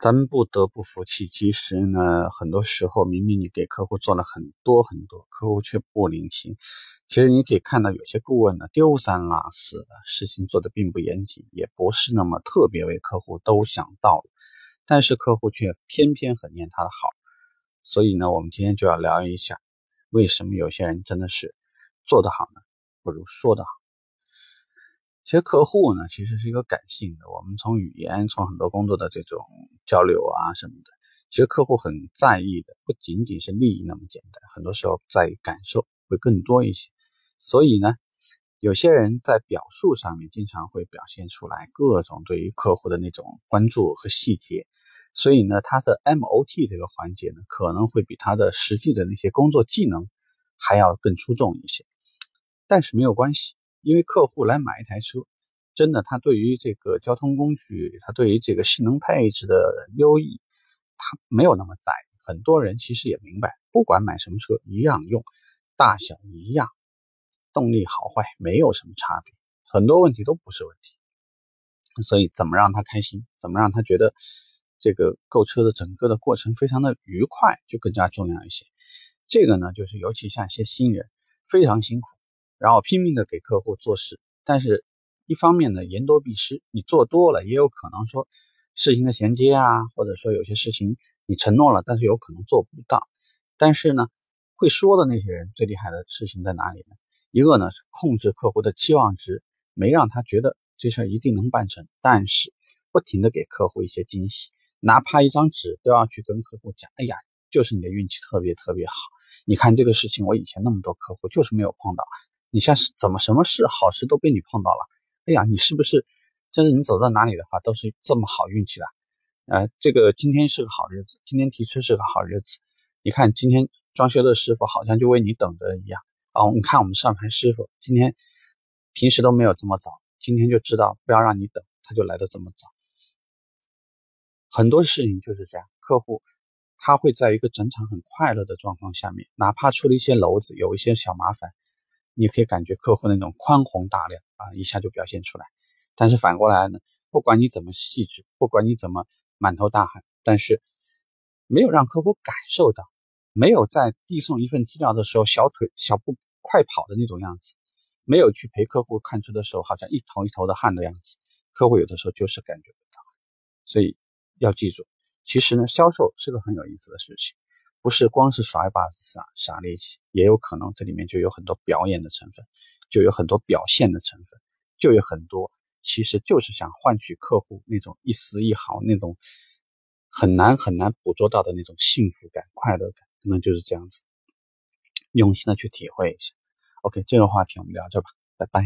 咱们不得不服气。其实呢，很多时候明明你给客户做了很多很多，客户却不领情。其实你可以看到，有些顾问呢丢三落四的事情做的并不严谨，也不是那么特别为客户都想到了，但是客户却偏偏很念他的好。所以呢，我们今天就要聊一下，为什么有些人真的是做得好呢，不如说得好。其实客户呢，其实是一个感性的。我们从语言，从很多工作的这种交流啊什么的，其实客户很在意的，不仅仅是利益那么简单，很多时候在意感受会更多一些。所以呢，有些人在表述上面经常会表现出来各种对于客户的那种关注和细节。所以呢，他的 MOT 这个环节呢，可能会比他的实际的那些工作技能还要更出众一些。但是没有关系。因为客户来买一台车，真的，他对于这个交通工具，他对于这个性能配置的优异，他没有那么在意。很多人其实也明白，不管买什么车，一样用，大小一样，动力好坏没有什么差别，很多问题都不是问题。所以，怎么让他开心，怎么让他觉得这个购车的整个的过程非常的愉快，就更加重要一些。这个呢，就是尤其像一些新人，非常辛苦。然后拼命的给客户做事，但是一方面呢言多必失，你做多了也有可能说事情的衔接啊，或者说有些事情你承诺了，但是有可能做不到。但是呢，会说的那些人最厉害的事情在哪里呢？一个呢是控制客户的期望值，没让他觉得这事儿一定能办成，但是不停的给客户一些惊喜，哪怕一张纸都要去跟客户讲，哎呀，就是你的运气特别特别好，你看这个事情我以前那么多客户就是没有碰到。你像是怎么什么事好事都被你碰到了？哎呀，你是不是真的？你走到哪里的话都是这么好运气的？呃，这个今天是个好日子，今天提车是个好日子。你看今天装修的师傅好像就为你等着一样哦。你看我们上牌师傅今天平时都没有这么早，今天就知道不要让你等，他就来的这么早。很多事情就是这样，客户他会在一个整场很快乐的状况下面，哪怕出了一些篓子，有一些小麻烦。你可以感觉客户那种宽宏大量啊，一下就表现出来。但是反过来呢，不管你怎么细致，不管你怎么满头大汗，但是没有让客户感受到，没有在递送一份资料的时候小腿小步快跑的那种样子，没有去陪客户看车的时候好像一头一头的汗的样子，客户有的时候就是感觉不到。所以要记住，其实呢，销售是个很有意思的事情。不是光是耍一把傻傻力气，也有可能这里面就有很多表演的成分，就有很多表现的成分，就有很多其实就是想换取客户那种一丝一毫那种很难很难捕捉到的那种幸福感、快乐感，可能就是这样子，用心的去体会一下。OK，这个话题我们聊着吧，拜拜。